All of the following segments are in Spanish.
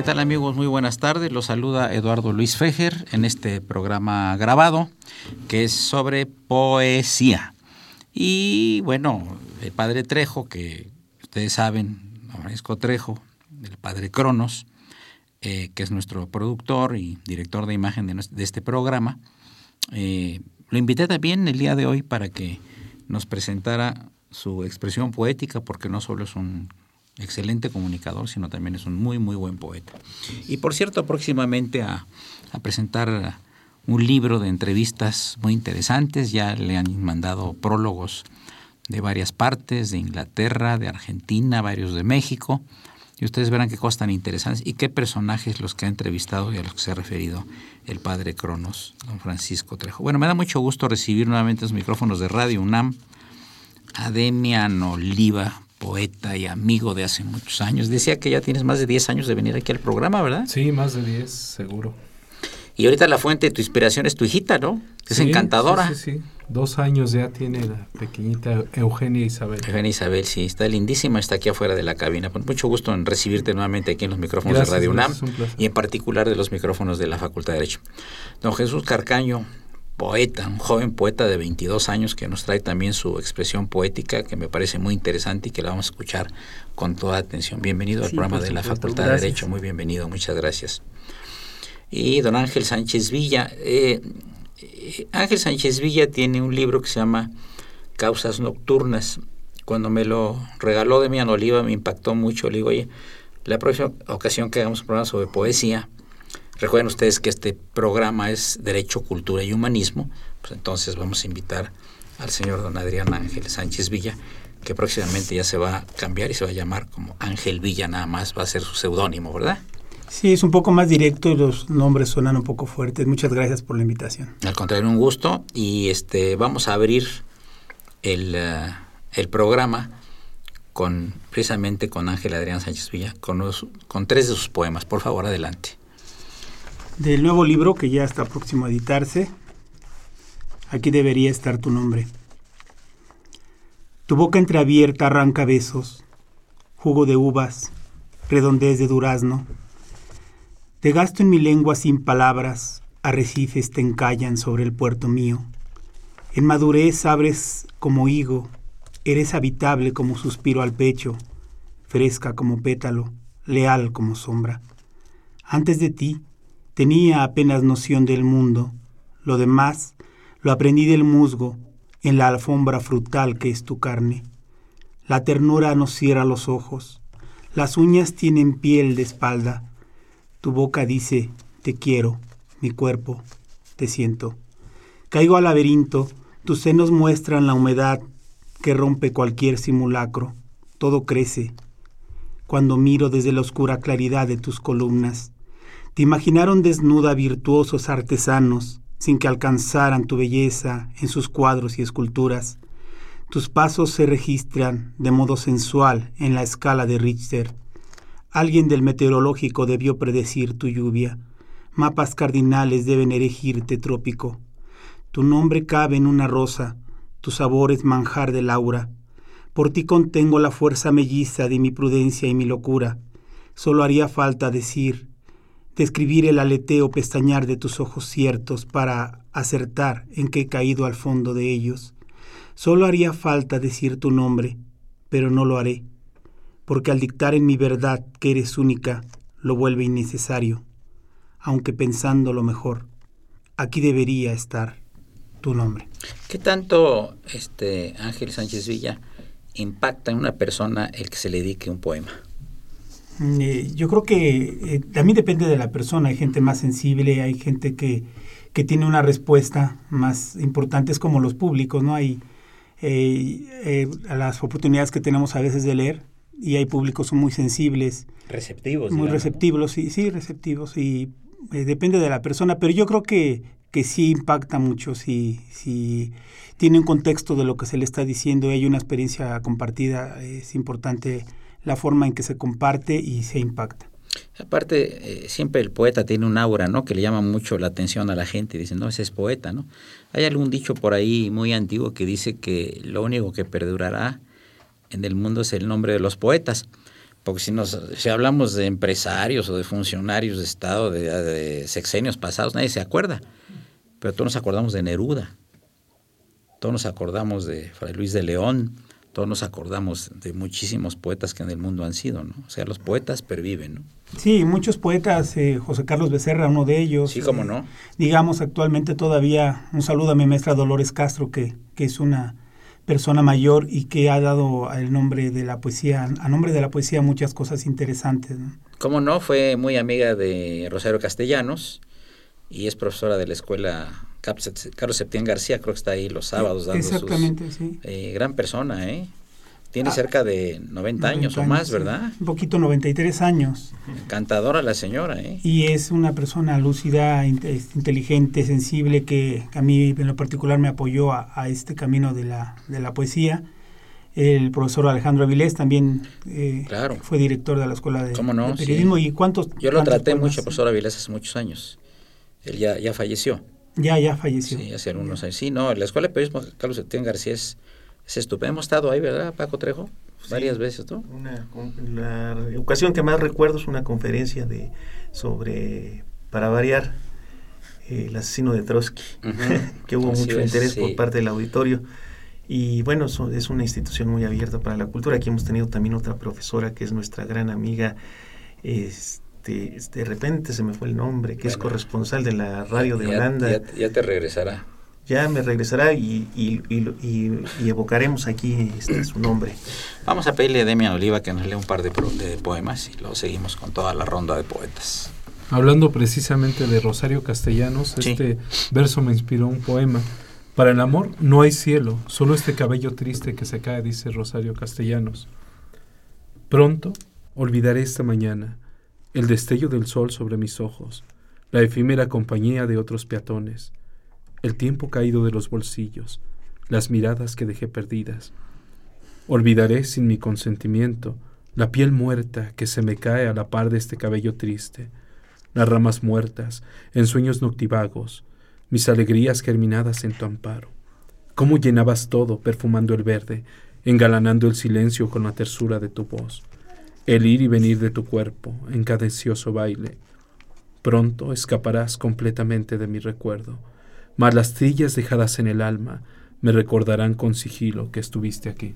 ¿Qué tal amigos? Muy buenas tardes. Los saluda Eduardo Luis Fejer en este programa grabado que es sobre poesía. Y bueno, el padre Trejo, que ustedes saben, Francisco Trejo, el padre Cronos, eh, que es nuestro productor y director de imagen de, este programa, eh, lo invité también el día de hoy para que nos presentara su expresión poética, porque no solo es un excelente comunicador, sino también es un muy, muy buen poeta. Y por cierto, próximamente a, presentar un libro de entrevistas muy interesantes, ya le han mandado prólogos de varias partes, de Inglaterra, de Argentina, varios de México, y ustedes verán qué cosas tan interesantes y qué personajes los que ha entrevistado y a los que se ha referido el padre Cronos, don Francisco Trejo. Bueno, me da mucho gusto recibir nuevamente los micrófonos de Radio UNAM a Demian Oliva, poeta y amigo de hace muchos años. Decía que ya tienes más de 10 años de venir aquí al programa, ¿verdad? Sí, más de 10, seguro. Y ahorita la fuente de tu inspiración es tu hijita, ¿no? Es encantadora. Sí, sí, sí. Dos años ya tiene la pequeñita Eugenia Isabel. Eugenia Isabel, sí, está lindísima, está aquí afuera de la cabina. Con mucho gusto en recibirte nuevamente aquí en los micrófonos de Radio UNAM y en particular de los micrófonos de la Facultad de Derecho. Don Jesús Carcaño, poeta, un joven poeta de 22 años que nos trae también su expresión poética que me parece muy interesante y que la vamos a escuchar con toda atención. Bienvenido al programa de la Facultad de Derecho, muy bienvenido, muchas gracias. Y don Ángel Sánchez Villa. Eh, eh, Ángel Sánchez Villa tiene un libro que se llama Causas Nocturnas. Cuando me lo regaló de mi Oliva me impactó mucho. Le digo, oye, la próxima ocasión que hagamos un programa sobre poesía, Recuerden ustedes que este programa es Derecho, Cultura y Humanismo, pues entonces vamos a invitar al señor don Adrián Ángel Sánchez Villa, que próximamente ya se va a cambiar y se va a llamar como Ángel Villa nada más, va a ser su seudónimo, ¿verdad? Sí, es un poco más directo y los nombres suenan un poco fuertes. Muchas gracias por la invitación. Al contrario, un gusto y este vamos a abrir el, eh, el programa con precisamente con Ángel Adrián Sánchez Villa, con, con tres de sus poemas. Por favor, adelante del nuevo libro que ya está próximo a editarse. Aquí debería estar tu nombre. Tu boca entreabierta arranca besos, jugo de uvas, redondez de durazno. Te gasto en mi lengua sin palabras, arrecifes te encallan sobre el puerto mío. En madurez abres como higo, eres habitable como suspiro al pecho, fresca como pétalo, leal como sombra. Antes de ti, Tenía apenas noción del mundo. Lo demás lo aprendí del musgo, en la alfombra frutal que es tu carne. La ternura nos cierra los ojos. Las uñas tienen piel de espalda. Tu boca dice, te quiero, mi cuerpo, te siento. Caigo al laberinto, tus senos muestran la humedad que rompe cualquier simulacro. Todo crece. Cuando miro desde la oscura claridad de tus columnas, te imaginaron desnuda virtuosos artesanos, sin que alcanzaran tu belleza en sus cuadros y esculturas. Tus pasos se registran de modo sensual en la escala de Richter. Alguien del meteorológico debió predecir tu lluvia. Mapas cardinales deben erigirte trópico. Tu nombre cabe en una rosa, tu sabor es manjar de laura. Por ti contengo la fuerza melliza de mi prudencia y mi locura. Solo haría falta decir, describir el aleteo pestañar de tus ojos ciertos para acertar en que he caído al fondo de ellos. Solo haría falta decir tu nombre, pero no lo haré, porque al dictar en mi verdad que eres única, lo vuelve innecesario, aunque pensando lo mejor, aquí debería estar tu nombre. ¿Qué tanto, este Ángel Sánchez Villa, impacta en una persona el que se le dedique un poema? Mm, eh, yo creo que eh, también depende de la persona. Hay gente más sensible, hay gente que, que tiene una respuesta más importante, es como los públicos, ¿no? Hay eh, las oportunidades que tenemos a veces de leer y hay públicos muy sensibles. Receptivos. Muy receptivos, sí, sí, receptivos y depende de la persona, pero yo creo que, que sí impacta mucho si, si tiene un contexto de lo que se le está diciendo y hay una experiencia compartida, es importante la forma en que se comparte y se impacta. Aparte, eh, siempre el poeta tiene un aura, ¿no? Que le llama mucho la atención a la gente. Dicen, no, ese es poeta, ¿no? Hay algún dicho por ahí muy antiguo que dice que lo único que perdurará en el mundo es el nombre de los poetas. Porque si, nos, si hablamos de empresarios o de funcionarios de Estado de, de sexenios pasados, nadie se acuerda. Pero todos nos acordamos de Neruda, todos nos acordamos de Fray Luis de León, todos nos acordamos de muchísimos poetas que en el mundo han sido, ¿no? O sea, los poetas perviven, ¿no? Sí, muchos poetas, eh, José Carlos Becerra, uno de ellos. Sí, cómo no. Eh, digamos, actualmente todavía, un saludo a mi maestra Dolores Castro, que, que es una persona mayor y que ha dado el nombre de la poesía, a nombre de la poesía muchas cosas interesantes. ¿no? Cómo no, fue muy amiga de Rosario Castellanos y es profesora de la escuela Carlos Septién García, creo que está ahí los sábados dando Exactamente, sí. Eh, gran persona, ¿eh? Tiene ah, cerca de 90, años, o más, ¿verdad? Un poquito, 93 años. Cantadora la señora, ¿eh? Y es una persona lúcida, inteligente, sensible, que a mí en lo particular me apoyó a, este camino de la, de la poesía. El profesor Alejandro Avilés también eh, fue director de la Escuela de, Periodismo. ¿Y cuántos, Yo lo traté mucho, profesor Avilés, hace muchos años. Él ya, ya falleció. Ya, ya falleció. Sí, hace unos años. Sí, no, la Escuela de Periodismo Carlos Septién García es, es estupendo. Hemos estado ahí, ¿verdad, Paco Trejo? Varias veces, ¿no? Una, la ocasión que más recuerdo es una conferencia de sobre, para variar, el asesino de Trotsky, que hubo mucho interés por parte del auditorio. Y bueno, es una institución muy abierta para la cultura. Aquí hemos tenido también otra profesora que es nuestra gran amiga, este, este, de repente se me fue el nombre, que es corresponsal de la radio de Holanda. Ya, te regresará. Ya me regresará y, y, evocaremos aquí este, su nombre. Vamos a pedirle a Demian Oliva que nos lea un par de, de poemas y luego seguimos con toda la ronda de poetas. Hablando precisamente de Rosario Castellanos, este verso me inspiró un poema. Para el amor no hay cielo, solo este cabello triste que se cae, dice Rosario Castellanos. Pronto olvidaré esta mañana el destello del sol sobre mis ojos, la efímera compañía de otros peatones, el tiempo caído de los bolsillos, las miradas que dejé perdidas. Olvidaré sin mi consentimiento la piel muerta que se me cae a la par de este cabello triste, las ramas muertas, en sueños noctivagos, mis alegrías germinadas en tu amparo. Cómo llenabas todo perfumando el verde, engalanando el silencio con la tersura de tu voz el ir y venir de tu cuerpo en cadencioso baile. Pronto escaparás completamente de mi recuerdo, mas las trillas dejadas en el alma me recordarán con sigilo que estuviste aquí.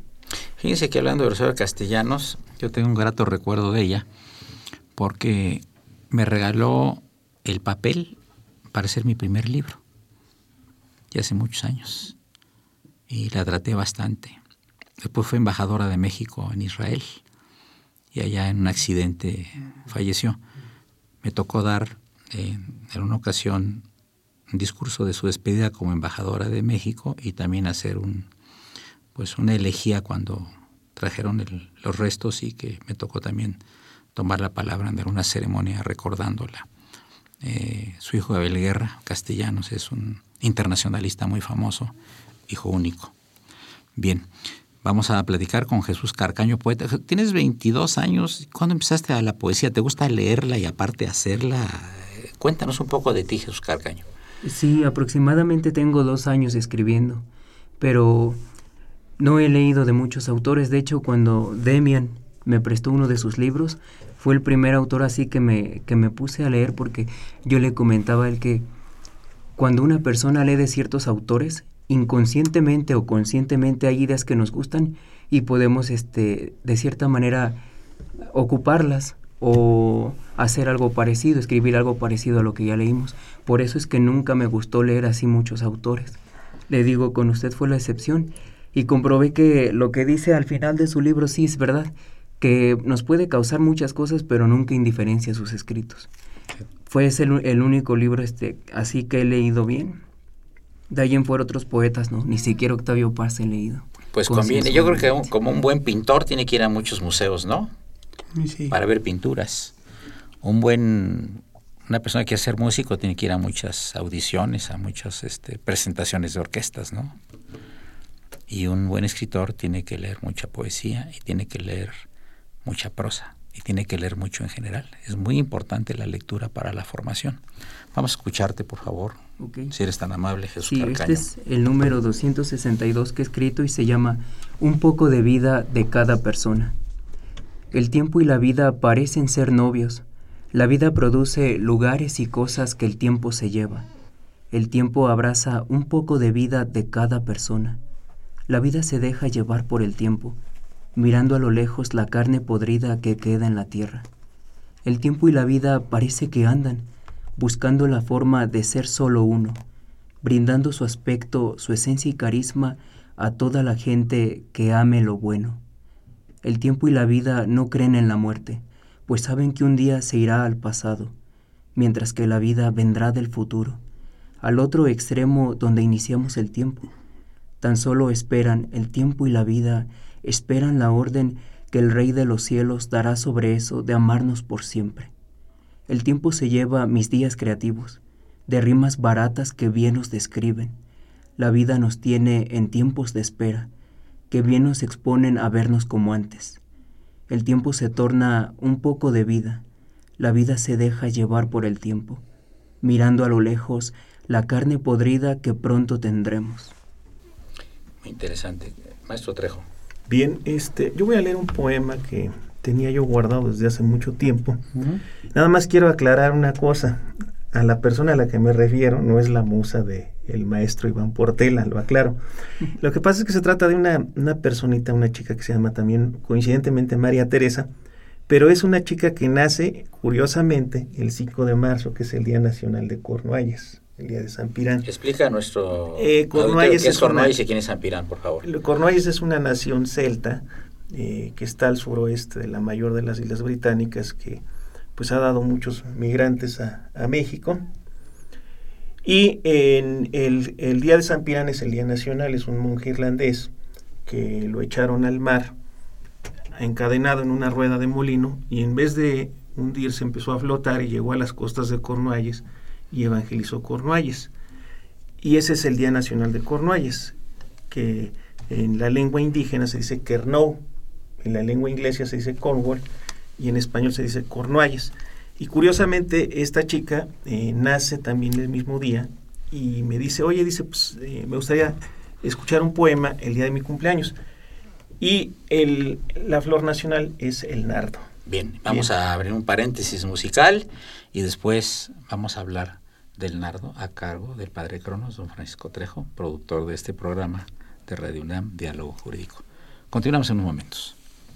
Fíjense que hablando de Rosario Castellanos, yo tengo un grato recuerdo de ella, porque me regaló el papel para hacer mi primer libro, ya hace muchos años, y la traté bastante. Después fue embajadora de México en Israel y allá en un accidente falleció. me tocó dar en una ocasión un discurso de su despedida como embajadora de México y también hacer un pues una elegía cuando trajeron los restos y que me tocó también tomar la palabra en una ceremonia recordándola. Eh, su hijo Abel Guerra, Castellanos, es un internacionalista muy famoso, hijo único. Bien, vamos a platicar con Jesús Carcaño, poeta. Tienes 22 años, ¿cuándo empezaste a la poesía? ¿Te gusta leerla y aparte hacerla? Cuéntanos un poco de ti, Jesús Carcaño. Sí, aproximadamente tengo dos años escribiendo, pero no he leído de muchos autores. De hecho, cuando Demian me prestó uno de sus libros, fue el primer autor así que me, que me puse a leer porque yo le comentaba a él que cuando una persona lee de ciertos autores, inconscientemente o conscientemente hay ideas que nos gustan y podemos este, de cierta manera ocuparlas o hacer algo parecido, escribir algo parecido a lo que ya leímos. Por eso es que nunca me gustó leer así muchos autores. Le digo, con usted fue la excepción y comprobé que lo que dice al final de su libro sí es verdad, que nos puede causar muchas cosas, pero nunca indiferencia sus escritos. Fue ese el, único libro este, así que he leído bien. De ahí en fuera otros poetas, no, ni siquiera Octavio Paz he leído. Pues conviene, yo creo que como un buen pintor tiene que ir a muchos museos, ¿no? Sí. Para ver pinturas. Un buen una persona que quiere ser músico tiene que ir a muchas audiciones, a muchas este, presentaciones de orquestas, ¿no? Y un buen escritor tiene que leer mucha poesía y tiene que leer mucha prosa y tiene que leer mucho en general. Es muy importante la lectura para la formación. Vamos a escucharte, por favor, si eres tan amable, Jesús. Sí, este es el número 262 que he escrito y se llama Un poco de vida de cada persona. El tiempo y la vida parecen ser novios. La vida produce lugares y cosas que el tiempo se lleva. El tiempo abraza un poco de vida de cada persona. La vida se deja llevar por el tiempo, mirando a lo lejos la carne podrida que queda en la tierra. El tiempo y la vida parece que andan, buscando la forma de ser solo uno, brindando su aspecto, su esencia y carisma a toda la gente que ame lo bueno. El tiempo y la vida no creen en la muerte, pues saben que un día se irá al pasado, mientras que la vida vendrá del futuro, al otro extremo donde iniciamos el tiempo tan solo esperan el tiempo y la vida, esperan la orden que el Rey de los cielos dará sobre eso de amarnos por siempre. El tiempo se lleva mis días creativos, de rimas baratas que bien nos describen. La vida nos tiene en tiempos de espera, que bien nos exponen a vernos como antes. El tiempo se torna un poco de vida, la vida se deja llevar por el tiempo, mirando a lo lejos la carne podrida que pronto tendremos interesante. Maestro Trejo. Bien, este, yo voy a leer un poema que tenía yo guardado desde hace mucho tiempo. Nada más quiero aclarar una cosa. A la persona a la que me refiero no es la musa de el maestro Iván Portela, lo aclaro. Lo que pasa es que se trata de una, una personita, una chica que se llama también coincidentemente María Teresa, pero es una chica que nace, curiosamente, el 5 de marzo, que es el Día Nacional de Cornualles el día de San Pirán. Explica a nuestro eh, Cornualles qué es Cornualles y quién es San Pirán, por favor. Cornualles es una nación celta eh, que está al suroeste de la mayor de las islas británicas que pues ha dado muchos migrantes a, México. Y en el, el, día de San Pirán es el día nacional, es un monje irlandés que lo echaron al mar encadenado en una rueda de molino y en vez de hundirse empezó a flotar y llegó a las costas de Cornualles y evangelizó Cornualles. Y ese es el Día Nacional de Cornualles, que en la lengua indígena se dice Kernou, en la lengua inglesa se dice Cornwall y en español se dice Cornualles. Y curiosamente esta chica eh, nace también el mismo día y me dice, oye, dice, pues eh, me gustaría escuchar un poema el día de mi cumpleaños. Y el, la flor nacional es el nardo. Bien, vamos a abrir un paréntesis musical y después vamos a hablar del nardo a cargo del padre Cronos, don Francisco Trejo, productor de este programa de Radio UNAM, Diálogo Jurídico. Continuamos en unos momentos.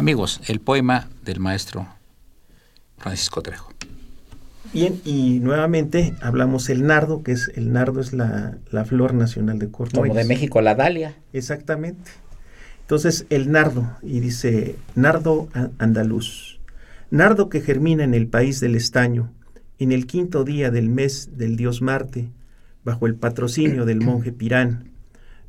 Amigos, el poema del maestro Francisco Trejo. Bien, y nuevamente hablamos el nardo, que es el nardo es la, flor nacional de Cornualles. Como de México la dalia. Exactamente. Entonces, el nardo, y dice, nardo andaluz, nardo que germina en el país del estaño, en el quinto día del mes del dios Marte, bajo el patrocinio del monje Pirán,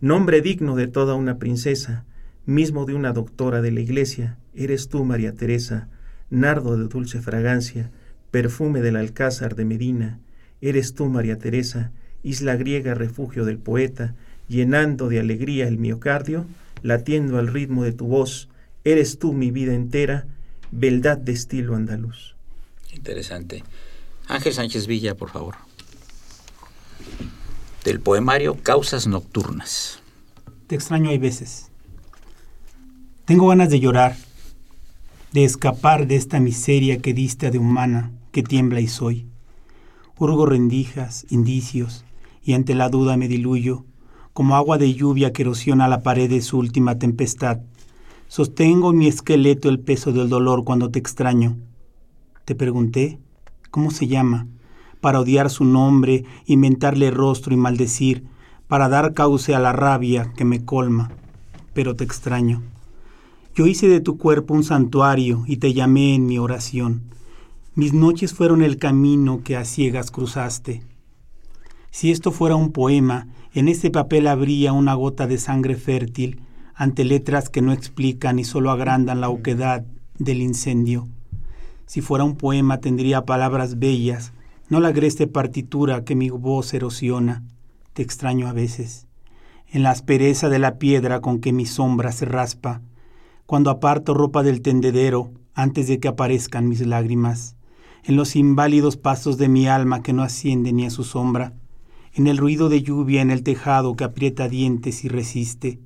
nombre digno de toda una princesa, mismo de una doctora de la iglesia, eres tú, María Teresa, nardo de dulce fragancia, perfume del alcázar de Medina, eres tú, María Teresa, isla griega refugio del poeta, llenando de alegría el miocardio, latiendo al ritmo de tu voz, eres tú mi vida entera, beldad de estilo andaluz. Interesante. Ángel Sánchez Villa, por favor. Del poemario Causas Nocturnas. Te extraño hay veces. Tengo ganas de llorar, de escapar de esta miseria que dista de humana, que tiembla y soy. Hurgo rendijas, indicios, y ante la duda me diluyo, como agua de lluvia que erosiona la pared de su última tempestad. Sostengo mi esqueleto el peso del dolor cuando te extraño. Te pregunté, ¿cómo se llama? Para odiar su nombre, inventarle rostro y maldecir, para dar cauce a la rabia que me colma. Pero te extraño. Yo hice de tu cuerpo un santuario y te llamé en mi oración. Mis noches fueron el camino que a ciegas cruzaste. Si esto fuera un poema, en ese papel habría una gota de sangre fértil ante letras que no explican y solo agrandan la oquedad del incendio. Si fuera un poema tendría palabras bellas, no la agreste partitura que mi voz erosiona. Te extraño a veces. En la aspereza de la piedra con que mi sombra se raspa, cuando aparto ropa del tendedero antes de que aparezcan mis lágrimas, en los inválidos pasos de mi alma que no asciende ni a su sombra, en el ruido de lluvia en el tejado que aprieta dientes y resiste.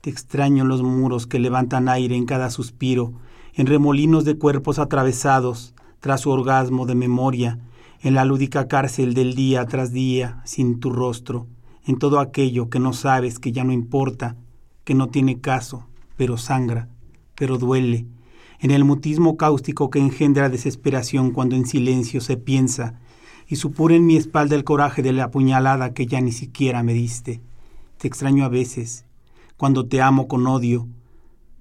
Te extraño en los muros que levantan aire en cada suspiro, en remolinos de cuerpos atravesados tras su orgasmo de memoria, en la lúdica cárcel del día tras día sin tu rostro, en todo aquello que no sabes que ya no importa, que no tiene caso, pero sangra, pero duele, en el mutismo cáustico que engendra desesperación cuando en silencio se piensa, y supura en mi espalda el coraje de la puñalada que ya ni siquiera me diste. Te extraño a veces, cuando te amo con odio,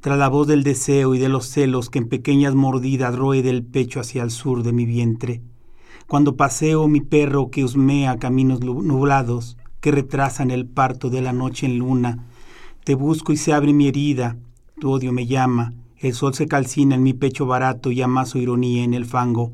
tras la voz del deseo y de los celos que en pequeñas mordidas roe del pecho hacia el sur de mi vientre, cuando paseo mi perro que husmea caminos nublados que retrasan el parto de la noche en luna, te busco y se abre mi herida, tu odio me llama, el sol se calcina en mi pecho barato y amaso ironía en el fango.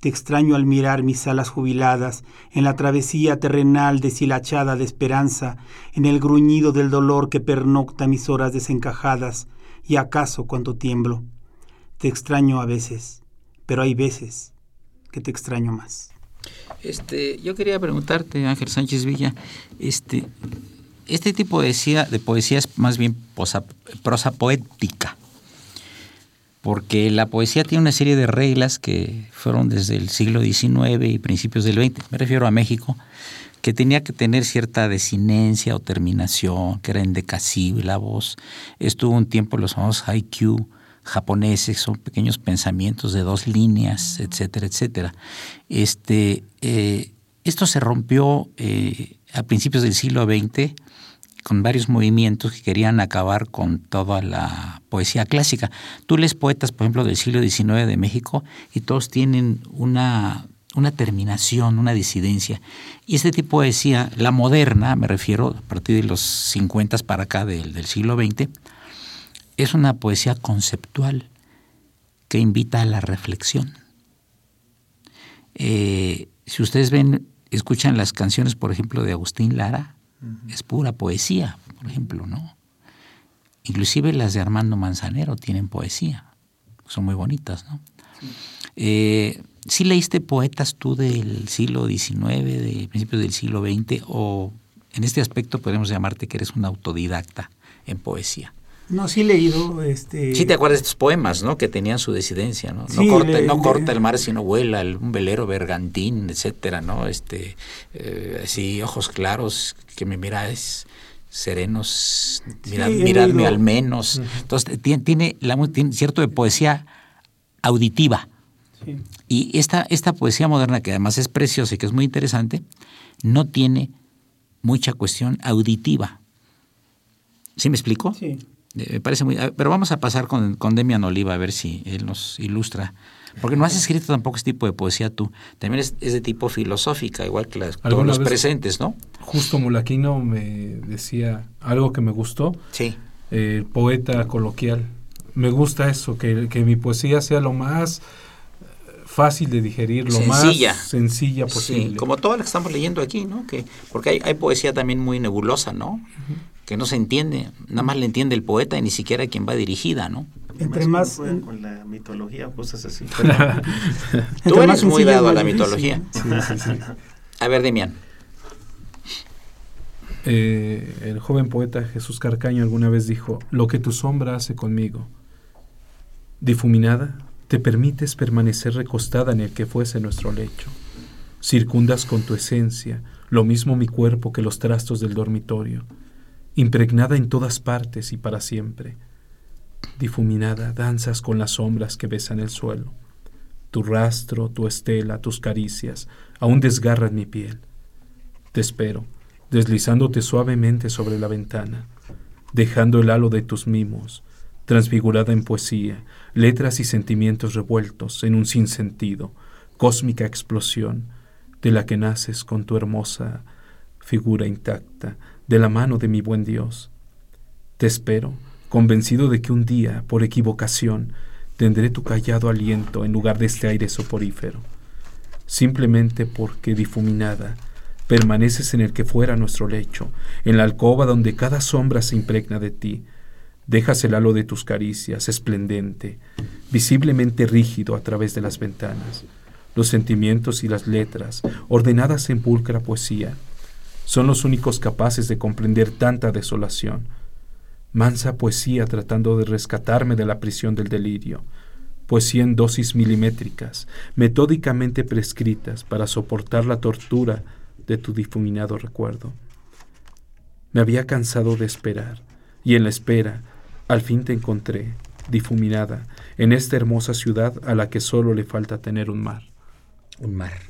Te extraño al mirar mis alas jubiladas en la travesía terrenal deshilachada de esperanza, en el gruñido del dolor que pernocta mis horas desencajadas, y acaso cuando tiemblo. Te extraño a veces, pero hay veces que te extraño más. Este, yo quería preguntarte, Ángel Sánchez Villa, este, este tipo de poesía, es más bien prosa poética, porque la poesía tiene una serie de reglas que fueron desde el siglo XIX y principios del XX, me refiero a México, que tenía que tener cierta desinencia o terminación, que era endecasílabos. Estuvo un tiempo los famosos haiku, japoneses, son pequeños pensamientos de dos líneas, etcétera, etcétera. Este, eh, esto se rompió eh, a principios del siglo XX con varios movimientos que querían acabar con toda la poesía clásica. Tú lees poetas, por ejemplo, del siglo XIX de México y todos tienen una, una terminación, una disidencia. Y este tipo de poesía, la moderna, me refiero a partir de los 50 para acá del, del siglo XX, es una poesía conceptual que invita a la reflexión. Eh, si ustedes ven, escuchan las canciones, por ejemplo, de Agustín Lara, es pura poesía, por ejemplo, ¿no? Inclusive las de Armando Manzanero tienen poesía, son muy bonitas, ¿no? Sí. Eh, leíste poetas tú del siglo XIX, de principios del siglo XX, o en este aspecto podemos llamarte que eres un autodidacta en poesía? No, sí he leído. Este... Sí, te acuerdas de estos poemas, ¿no? Que tenían su decidencia, ¿no? no, corta, no corta el mar sino vuela, un velero bergantín, etcétera, ¿no? Este, eh, así, ojos claros, que me miráis serenos, miradme al menos. Entonces, tiene, tiene, la, tiene cierto de poesía auditiva. Y esta, esta poesía moderna, que además es preciosa y que es muy interesante, no tiene mucha cuestión auditiva. ¿Sí me explico? Sí. Me parece muy. Pero vamos a pasar con, con Demian Oliva a ver si él nos ilustra. Porque no has escrito tampoco este tipo de poesía tú. También es, de tipo filosófica, igual que las, todos los presentes, ¿no? Justo Mulaquino me decía algo que me gustó. Sí. el poeta coloquial. Me gusta eso, que, que, mi poesía sea lo más fácil de digerir, lo más sencilla posible. Sí, como toda la que estamos leyendo aquí, ¿no? Que, porque hay, hay poesía también muy nebulosa, ¿no? Que no se entiende, nada más le entiende el poeta y ni siquiera quien va dirigida, ¿no? Entre más, con la mitología, cosas así. Tú eres muy dado a la mitología. a ver, Demian. Eh, el joven poeta Jesús Carcaño alguna vez dijo, lo que tu sombra hace conmigo, difuminada, te permites permanecer recostada en el que fuese nuestro lecho. Circundas con tu esencia, lo mismo mi cuerpo que los trastos del dormitorio impregnada en todas partes y para siempre. Difuminada, danzas con las sombras que besan el suelo. Tu rastro, tu estela, tus caricias aún desgarran mi piel. Te espero, deslizándote suavemente sobre la ventana, dejando el halo de tus mimos, transfigurada en poesía, letras y sentimientos revueltos en un sinsentido, cósmica explosión, de la que naces con tu hermosa figura intacta, de la mano de mi buen Dios. Te espero, convencido de que un día, por equivocación, tendré tu callado aliento en lugar de este aire soporífero, simplemente porque difuminada permaneces en el que fuera nuestro lecho, en la alcoba donde cada sombra se impregna de ti, dejas el halo de tus caricias, esplendente, visiblemente rígido a través de las ventanas, los sentimientos y las letras, ordenadas en pulcra poesía, son los únicos capaces de comprender tanta desolación. Mansa poesía tratando de rescatarme de la prisión del delirio, poesía en dosis milimétricas, metódicamente prescritas para soportar la tortura de tu difuminado recuerdo. Me había cansado de esperar, y en la espera, al fin te encontré, difuminada, en esta hermosa ciudad a la que solo le falta tener un mar. Un mar.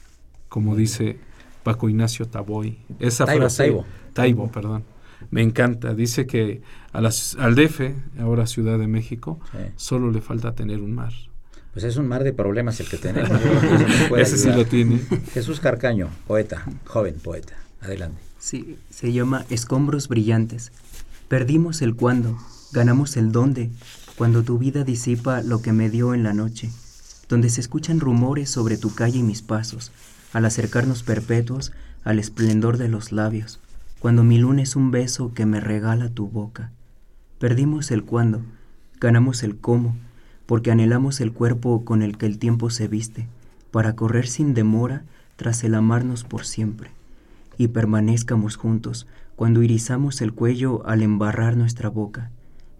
Como dice Paco Ignacio Taboy. Esa Taibo, frase, Taibo. perdón. Me encanta. Dice que a las, al DF, ahora Ciudad de México, solo le falta tener un mar. Pues es un mar de problemas el que tenemos. Ese sí lo tiene. Jesús Carcaño, poeta, joven poeta. Adelante. Sí, se llama Escombros Brillantes. Perdimos el cuándo, ganamos el dónde, cuando tu vida disipa lo que me dio en la noche. donde se escuchan rumores sobre tu calle y mis pasos, al acercarnos perpetuos al esplendor de los labios, cuando mi luna es un beso que me regala tu boca. Perdimos el cuándo, ganamos el cómo, porque anhelamos el cuerpo con el que el tiempo se viste, para correr sin demora tras el amarnos por siempre, y permanezcamos juntos cuando irizamos el cuello al embarrar nuestra boca,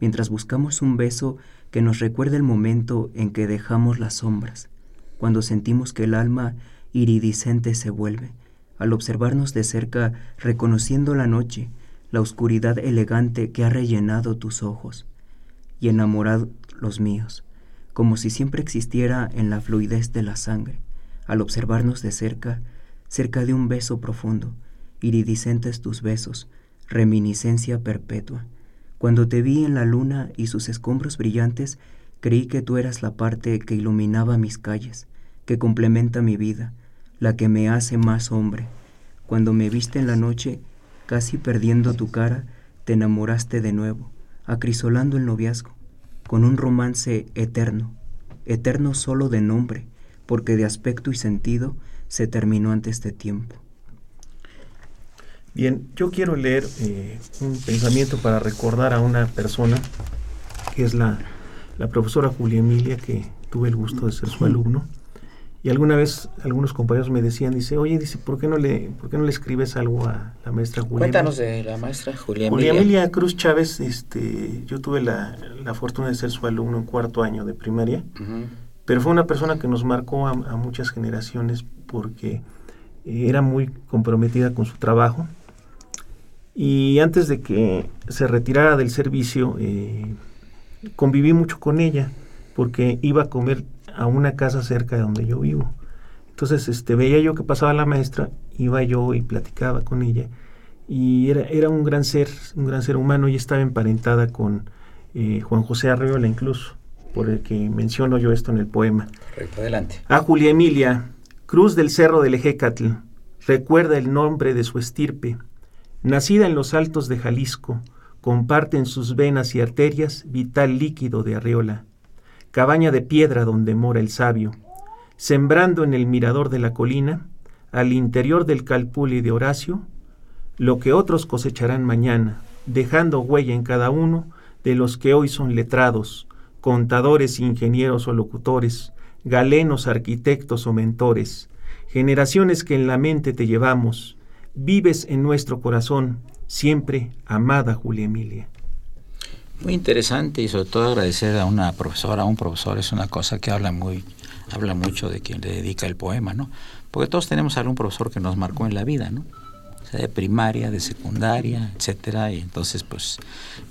mientras buscamos un beso que nos recuerde el momento en que dejamos las sombras, cuando sentimos que el alma iridiscente se vuelve, al observarnos de cerca reconociendo la noche, la oscuridad elegante que ha rellenado tus ojos y enamorado los míos, como si siempre existiera en la fluidez de la sangre, al observarnos de cerca, cerca de un beso profundo, iridiscentes tus besos, reminiscencia perpetua. Cuando te vi en la luna y sus escombros brillantes, creí que tú eras la parte que iluminaba mis calles, que complementa mi vida, la que me hace más hombre. Cuando me viste en la noche, casi perdiendo tu cara, te enamoraste de nuevo, acrisolando el noviazgo, con un romance eterno, eterno solo de nombre, porque de aspecto y sentido se terminó antes de tiempo. Bien, yo quiero leer eh, un pensamiento para recordar a una persona que es la, la profesora Julia Emilia, que tuve el gusto de ser su alumno. Y alguna vez algunos compañeros me decían, dice, oye, dice, ¿por qué no le, por qué no le escribes algo a la maestra Julia? Cuéntanos de la maestra Julia Emilia. Julia Emilia Cruz Chávez, este, yo tuve la, la, fortuna de ser su alumno en cuarto año de primaria, pero fue una persona que nos marcó a, muchas generaciones porque era muy comprometida con su trabajo. Y antes de que se retirara del servicio, eh, conviví mucho con ella porque iba a comer a una casa cerca de donde yo vivo. Entonces, este, veía yo que pasaba la maestra, iba yo y platicaba con ella. Y era, era un gran ser, un gran ser humano, y estaba emparentada con eh, Juan José Arreola incluso, por el que menciono yo esto en el poema. adelante. A Julia Emilia, cruz del cerro del Ejecatl, recuerda el nombre de su estirpe. Nacida en los altos de Jalisco, comparte en sus venas y arterias vital líquido de Arreola cabaña de piedra donde mora el sabio, sembrando en el mirador de la colina, al interior del calpuli de Horacio, lo que otros cosecharán mañana, dejando huella en cada uno de los que hoy son letrados, contadores, ingenieros o locutores, galenos, arquitectos o mentores, generaciones que en la mente te llevamos, vives en nuestro corazón, siempre amada Julia Emilia. Muy interesante y sobre todo agradecer a una profesora, a un profesor, es una cosa que habla muy, habla mucho de quien le dedica el poema, ¿no? Porque todos tenemos algún profesor que nos marcó en la vida, ¿no? sea, de primaria, de secundaria, etcétera. Y entonces, pues,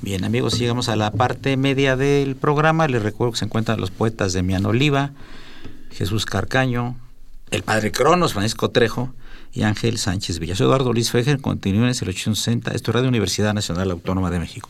bien, amigos, llegamos a la parte media del programa. Les recuerdo que se encuentran los poetas de Mian Oliva, Jesús Carcaño, el padre Cronos, Francisco Trejo y Ángel Sánchez Villa. Soy Eduardo Luis Fejer, continúen en el 860. Esto es Radio Universidad Nacional Autónoma de México.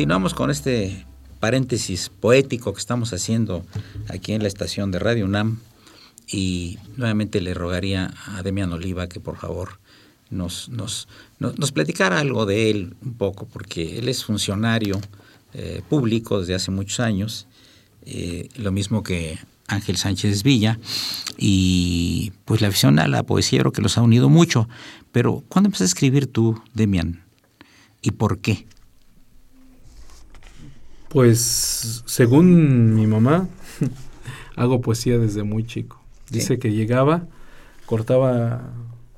Continuamos con este paréntesis poético que estamos haciendo aquí en la estación de Radio UNAM y nuevamente le rogaría a Demian Oliva que por favor nos, nos, nos, platicara algo de él un poco, porque él es funcionario eh, público desde hace muchos años, eh, lo mismo que Ángel Sánchez Villa, y pues la afición a la poesía creo que los ha unido mucho. Pero ¿cuándo empezaste a escribir tú, Demian? ¿Y por qué? Pues según mi mamá, hago poesía desde muy chico. Dice que llegaba, cortaba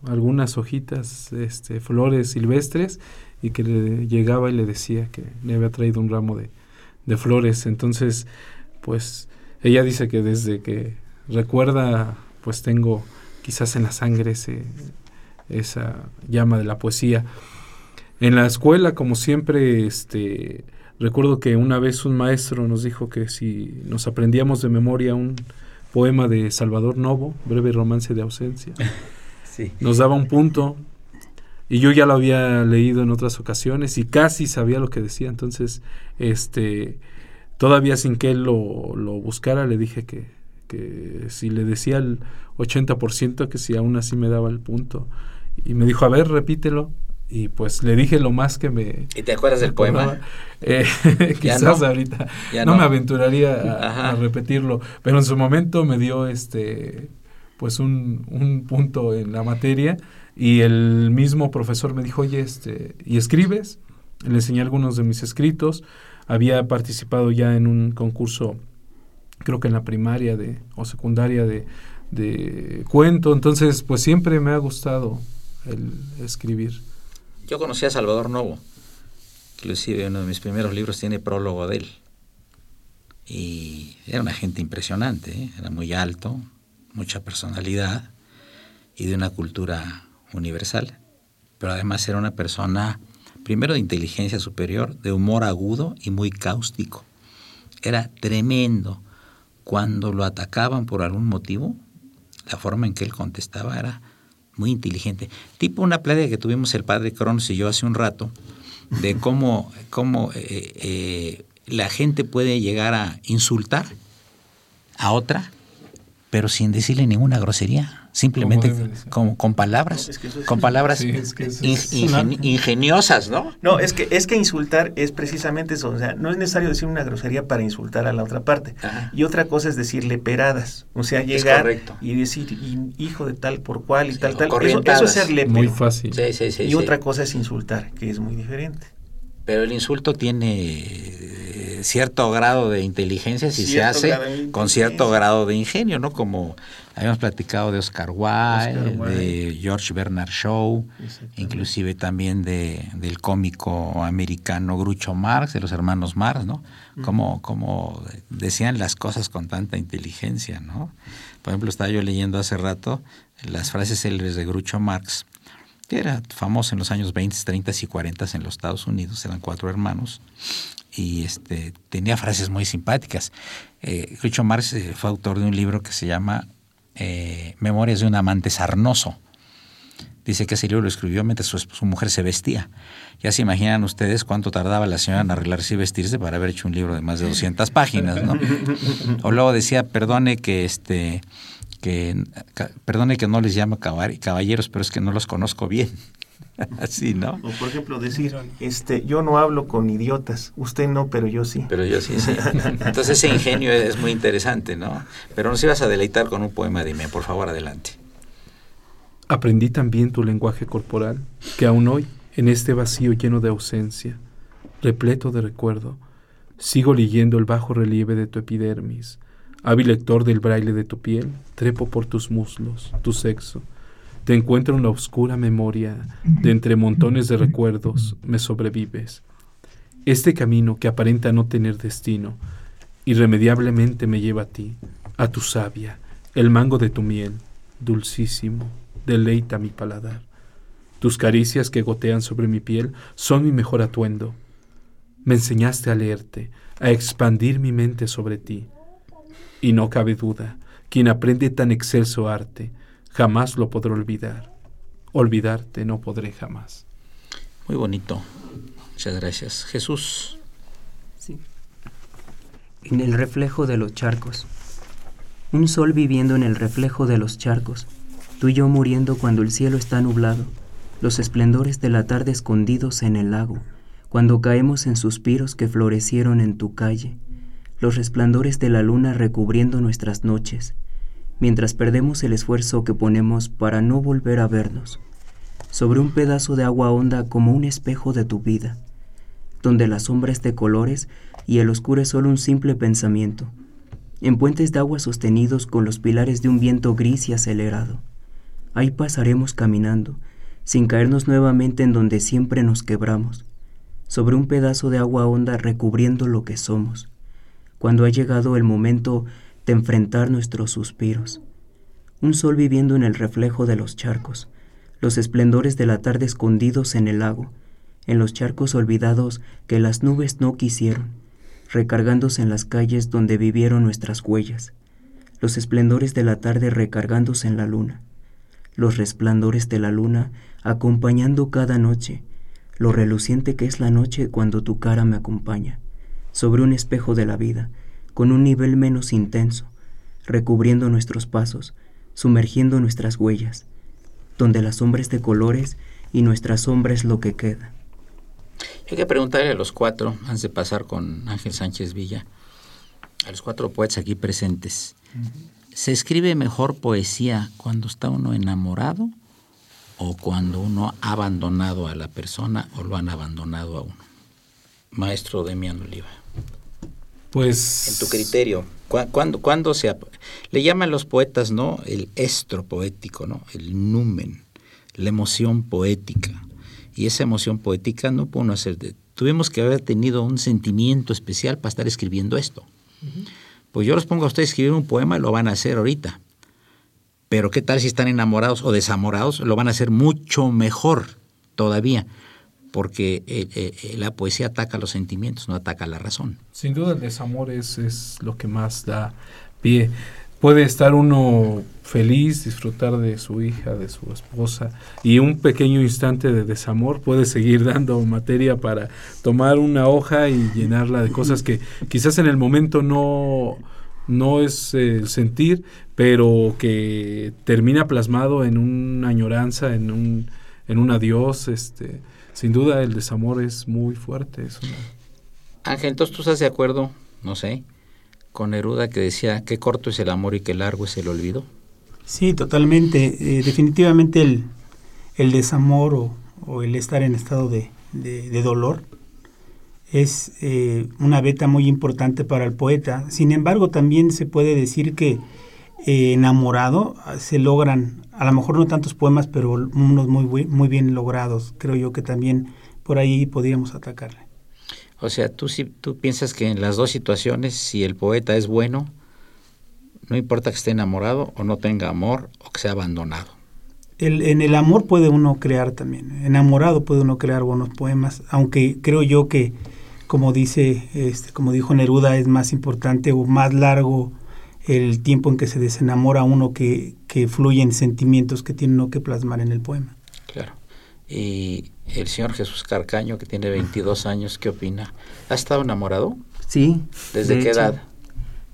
algunas hojitas, este, flores silvestres, y que le llegaba y le decía que le había traído un ramo de, de flores. Entonces, pues ella dice que desde que recuerda, pues tengo quizás en la sangre ese, esa llama de la poesía. En la escuela, como siempre, este, recuerdo que una vez un maestro nos dijo que si nos aprendíamos de memoria un poema de Salvador Novo, breve romance de ausencia, nos daba un punto y yo ya lo había leído en otras ocasiones y casi sabía lo que decía, entonces, este, todavía sin que él lo, lo buscara, le dije que, que si le decía el 80%, que si aún así me daba el punto. Y me dijo, a ver, repítelo. Y pues le dije lo más que me... ¿Y te acuerdas del poema? Eh, quizás ahorita. No, me aventuraría a, repetirlo, pero en su momento me dio este pues un, un punto en la materia y el mismo profesor me dijo, oye, este, ¿y escribes? Le enseñé algunos de mis escritos, había participado ya en un concurso, creo que en la primaria de, o secundaria de, de cuento, entonces pues siempre me ha gustado el escribir. Yo conocí a Salvador Novo, inclusive uno de mis primeros libros tiene prólogo de él. Y era una gente impresionante, ¿eh? era muy alto, mucha personalidad y de una cultura universal. Pero además era una persona primero de inteligencia superior, de humor agudo y muy cáustico. Era tremendo. Cuando lo atacaban por algún motivo, la forma en que él contestaba era muy inteligente. Tipo una plática que tuvimos el padre Cronos y yo hace un rato, de cómo, cómo eh, eh, la gente puede llegar a insultar a otra, pero sin decirle ninguna grosería simplemente con, con, palabras, con palabras ingeniosas, ¿no? No, es que es que insultar es precisamente eso, o sea, no es necesario decir una grosería para insultar a la otra parte. Y otra cosa es decirle peradas, o sea, llegar y decir hijo de tal por cual y tal tal, eso, eso, es ser Muy fácil. y otra cosa es insultar, que es muy diferente. Pero el insulto tiene eh, cierto grado de inteligencia si se hace con cierto grado de ingenio, ¿no? Como habíamos platicado de Oscar Wilde, de George Bernard Shaw, inclusive también de, del cómico americano Grucho Marx, de los hermanos Marx, ¿no? Como, como decían las cosas con tanta inteligencia, ¿no? Por ejemplo, estaba yo leyendo hace rato las frases célebres de Grucho Marx era famoso en los años 20, 30 y 40 en los Estados Unidos, eran cuatro hermanos, y este, tenía frases muy simpáticas. Eh, Richo Marx eh, fue autor de un libro que se llama eh, Memorias de un amante sarnoso. Dice que ese libro lo escribió mientras su, mujer se vestía. Ya se imaginan ustedes cuánto tardaba la señora en arreglarse y vestirse para haber hecho un libro de más de 200 páginas, ¿no? O luego decía, perdone que este que perdone que no les llamo caballeros, pero es que no los conozco bien. Así, ¿no? O por ejemplo decir, este, yo no hablo con idiotas, usted no, pero yo sí. Pero yo sí, sí. Entonces ese ingenio es muy interesante, ¿no? Pero nos ibas a deleitar con un poema, dime, por favor, adelante. Aprendí también tu lenguaje corporal, que aún hoy, en este vacío lleno de ausencia, repleto de recuerdo, sigo leyendo el bajo relieve de tu epidermis, Hábil lector del braille de tu piel, trepo por tus muslos, tu sexo. Te encuentro en la oscura memoria, de entre montones de recuerdos, me sobrevives. Este camino que aparenta no tener destino, irremediablemente me lleva a ti, a tu savia, el mango de tu miel, dulcísimo, deleita mi paladar. Tus caricias que gotean sobre mi piel son mi mejor atuendo. Me enseñaste a leerte, a expandir mi mente sobre ti. Y no cabe duda, quien aprende tan excelso arte, jamás lo podrá olvidar. Olvidarte no podré jamás. Muy bonito. Muchas gracias. Jesús. En el reflejo de los charcos. Un sol viviendo en el reflejo de los charcos, tú y yo muriendo cuando el cielo está nublado, los esplendores de la tarde escondidos en el lago, cuando caemos en suspiros que florecieron en tu calle, los resplandores de la luna recubriendo nuestras noches, mientras perdemos el esfuerzo que ponemos para no volver a vernos, sobre un pedazo de agua honda como un espejo de tu vida, donde la sombra es de colores y el oscuro es solo un simple pensamiento, en puentes de agua sostenidos con los pilares de un viento gris y acelerado. Ahí pasaremos caminando, sin caernos nuevamente en donde siempre nos quebramos, sobre un pedazo de agua honda recubriendo lo que somos, cuando ha llegado el momento de enfrentar nuestros suspiros. Un sol viviendo en el reflejo de los charcos, los esplendores de la tarde escondidos en el lago, en los charcos olvidados que las nubes no quisieron, recargándose en las calles donde vivieron nuestras huellas, los esplendores de la tarde recargándose en la luna, los resplandores de la luna acompañando cada noche, lo reluciente que es la noche cuando tu cara me acompaña, sobre un espejo de la vida, con un nivel menos intenso, recubriendo nuestros pasos, sumergiendo nuestras huellas, donde la sombra es de colores y nuestra sombra es lo que queda. Hay que preguntarle a los cuatro, antes de pasar con Ángel Sánchez Villa, a los cuatro poetas aquí presentes, ¿se escribe mejor poesía cuando está uno enamorado o cuando uno ha abandonado a la persona o lo han abandonado a uno? Maestro Demián Oliva. Pues... En tu criterio, ¿cuándo, se... Le llaman los poetas, ¿no? El estro poético, ¿no? El numen, la emoción poética. Y esa emoción poética no puede uno hacer... De, tuvimos que haber tenido un sentimiento especial para estar escribiendo esto. Pues yo los pongo a ustedes a escribir un poema y lo van a hacer ahorita. Pero ¿qué tal si están enamorados o desamorados? Lo van a hacer mucho mejor todavía porque eh, eh, la poesía ataca los sentimientos, no ataca la razón. Sin duda el desamor es, es lo que más da pie. Puede estar uno feliz, disfrutar de su hija, de su esposa, y un pequeño instante de desamor puede seguir dando materia para tomar una hoja y llenarla de cosas que quizás en el momento no, no es el sentir, pero que termina plasmado en una añoranza, en un, en un adiós, este, sin duda el desamor es muy fuerte. Ángel, entonces tú estás de acuerdo, no sé, con Neruda que decía qué corto es el amor y qué largo es el olvido. Sí, totalmente. Eh, definitivamente el, el desamor o, el estar en estado de, dolor es eh, una beta muy importante para el poeta. Sin embargo, también se puede decir que eh, enamorado se logran a lo mejor no tantos poemas, pero unos muy, muy bien logrados. Creo yo que también por ahí podríamos atacarle. O sea, tú, si, tú piensas que en las dos situaciones, si el poeta es bueno, no importa que esté enamorado o no tenga amor o que sea abandonado. El, en el amor puede uno crear también, enamorado puede uno crear buenos poemas, aunque creo yo que, como dice, este, como dijo Neruda, es más importante o más largo el tiempo en que se desenamora uno que, que fluyen sentimientos que tiene uno que plasmar en el poema. Claro. Y el señor Jesús Carcaño, que tiene 22 años, ¿qué opina? ¿Ha estado enamorado? Sí. ¿Desde qué edad?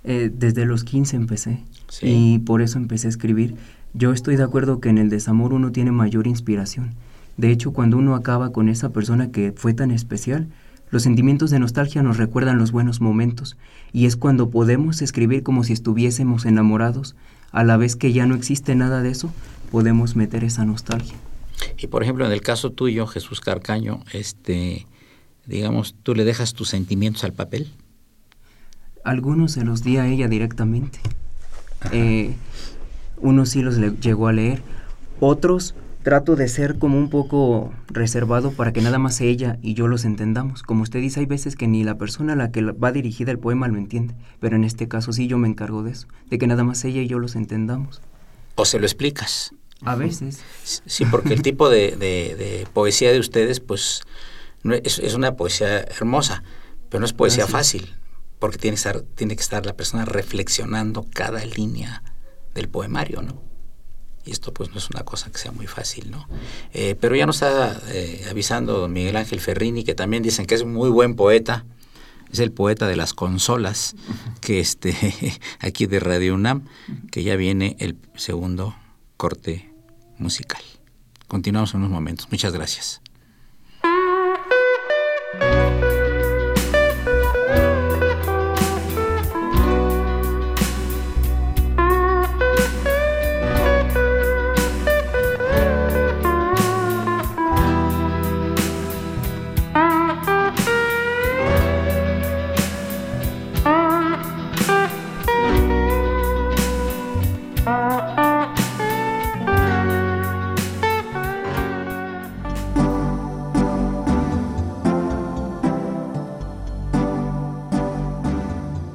Eh, desde los 15 empecé. Y por eso empecé a escribir. Yo estoy de acuerdo que en el desamor uno tiene mayor inspiración. De hecho, cuando uno acaba con esa persona que fue tan especial, los sentimientos de nostalgia nos recuerdan los buenos momentos, y es cuando podemos escribir como si estuviésemos enamorados, a la vez que ya no existe nada de eso, podemos meter esa nostalgia. Y por ejemplo, en el caso tuyo, Jesús Carcaño, este, digamos, ¿tú le dejas tus sentimientos al papel? Algunos se los di a ella directamente. Eh, unos sí los llegó a leer, otros trato de ser como un poco reservado para que nada más ella y yo los entendamos. Como usted dice, hay veces que ni la persona a la que va dirigida el poema lo entiende, pero en este caso sí yo me encargo de eso, de que nada más ella y yo los entendamos. ¿O se lo explicas? A veces. Sí, porque el tipo de, poesía de ustedes, pues, es, una poesía hermosa, pero no es poesía fácil, porque tiene que, estar, tiene que estar la persona reflexionando cada línea del poemario, ¿no? Y esto pues no es una cosa que sea muy fácil, ¿no? Eh, pero ya nos está eh, avisando Miguel Ángel Ferrini, que también dicen que es muy buen poeta, es el poeta de las consolas, que este, aquí de Radio UNAM, que ya viene el segundo corte musical. Continuamos en unos momentos. Muchas gracias.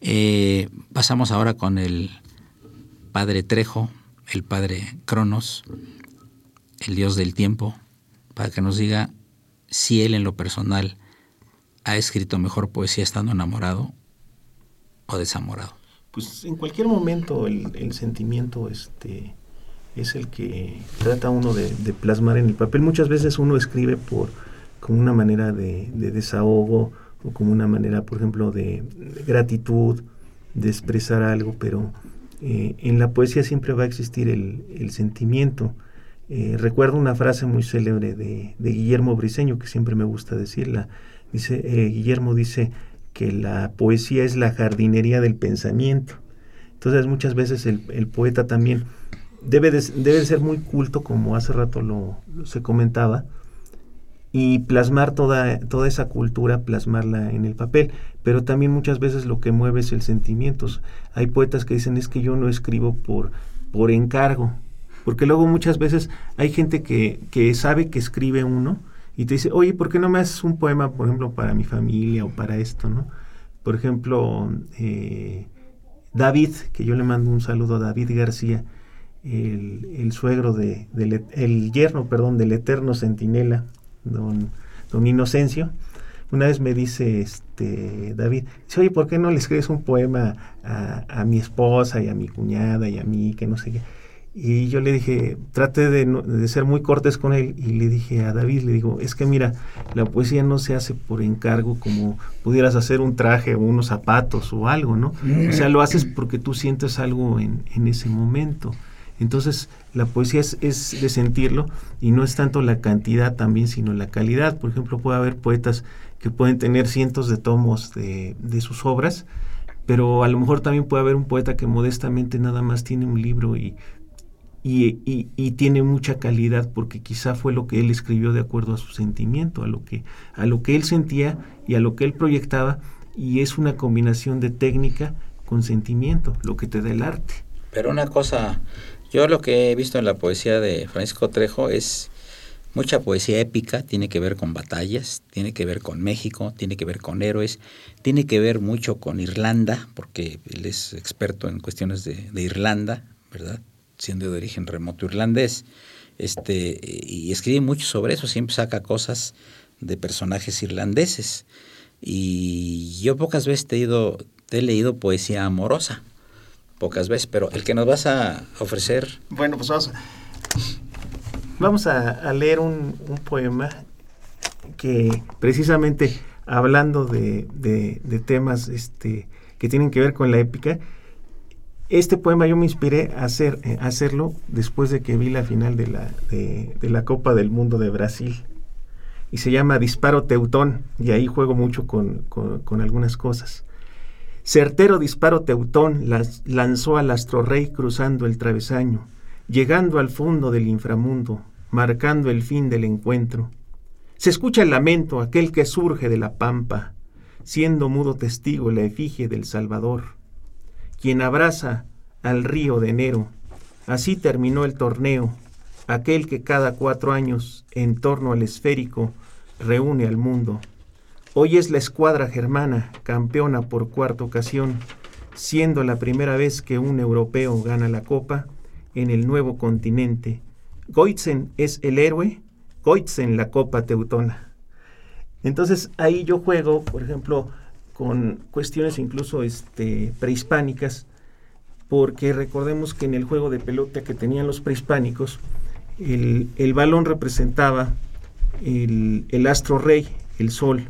Eh, pasamos ahora con el padre Trejo, el padre Cronos, el dios del tiempo, para que nos diga si él en lo personal ha escrito mejor poesía estando enamorado o desamorado. Pues en cualquier momento el, sentimiento este, es el que trata uno de, plasmar en el papel. Muchas veces uno escribe por como una manera de desahogo, o como una manera, por ejemplo, de, gratitud, de expresar algo, pero eh, en la poesía siempre va a existir el, sentimiento. Eh, recuerdo una frase muy célebre de, Guillermo Briseño, que siempre me gusta decirla. Dice, eh, Guillermo dice que la poesía es la jardinería del pensamiento. Entonces muchas veces el, poeta también debe de, debe ser muy culto, como hace rato lo se comentaba, y plasmar toda, toda esa cultura, plasmarla en el papel. Pero también muchas veces lo que mueve es el sentimiento. Hay poetas que dicen es que yo no escribo por, por encargo, porque luego muchas veces hay gente que, que sabe que escribe uno y te dice, oye, ¿por qué no me haces un poema, por ejemplo, para mi familia o para esto, no? Por ejemplo, eh, David, que yo le mando un saludo a David García, el, el suegro de, del, el yerno, perdón, del eterno centinela, don, don Inocencio, una vez me dice este David, dice, oye, ¿por qué no le escribes un poema a, mi esposa y a mi cuñada y a mí, que no sé qué? Y yo le dije, trate de, de, ser muy cortés con él y le dije a David, le digo, es que mira, la poesía no se hace por encargo como pudieras hacer un traje o unos zapatos o algo, ¿no? O sea, lo haces porque tú sientes algo en, en ese momento. Entonces, la poesía es, de sentirlo y no es tanto la cantidad también, sino la calidad. Por ejemplo, puede haber poetas que pueden tener cientos de tomos de, sus obras, pero a lo mejor también puede haber un poeta que modestamente nada más tiene un libro y, y, tiene mucha calidad porque quizá fue lo que él escribió de acuerdo a su sentimiento, a lo que, a lo que él sentía y a lo que él proyectaba, y es una combinación de técnica con sentimiento, lo que te da el arte. Pero una cosa yo lo que he visto en la poesía de Francisco Trejo es mucha poesía épica, tiene que ver con batallas, tiene que ver con México, tiene que ver con héroes, tiene que ver mucho con Irlanda, porque él es experto en cuestiones de, Irlanda, ¿verdad? Siendo de origen remoto irlandés, este, y escribe mucho sobre eso, siempre saca cosas de personajes irlandeses. Y yo pocas veces te he leído poesía amorosa pocas veces, pero el que nos vas a ofrecer... Bueno, pues vamos a, vamos a, leer un, poema que precisamente hablando de, temas este, que tienen que ver con la épica, este poema yo me inspiré a, hacer, eh, hacerlo después de que vi la final de la, de, la Copa del Mundo de Brasil. Y se llama Disparo Teutón, y ahí juego mucho con, con algunas cosas. Certero disparo teutón las lanzó al astrorrey cruzando el travesaño, llegando al fondo del inframundo, marcando el fin del encuentro. Se escucha el lamento, aquel que surge de la pampa, siendo mudo testigo la efigie del Salvador, quien abraza al río de enero. Así terminó el torneo, aquel que cada cuatro años, en torno al esférico, reúne al mundo. Hoy es la escuadra germana, campeona por cuarta ocasión, siendo la primera vez que un europeo gana la copa en el nuevo continente. Goitzen es el héroe, Goitzen la copa teutona. Entonces ahí yo juego, por ejemplo, con cuestiones incluso este, prehispánicas, porque recordemos que en el juego de pelota que tenían los prehispánicos, el, balón representaba el, astro rey, el sol.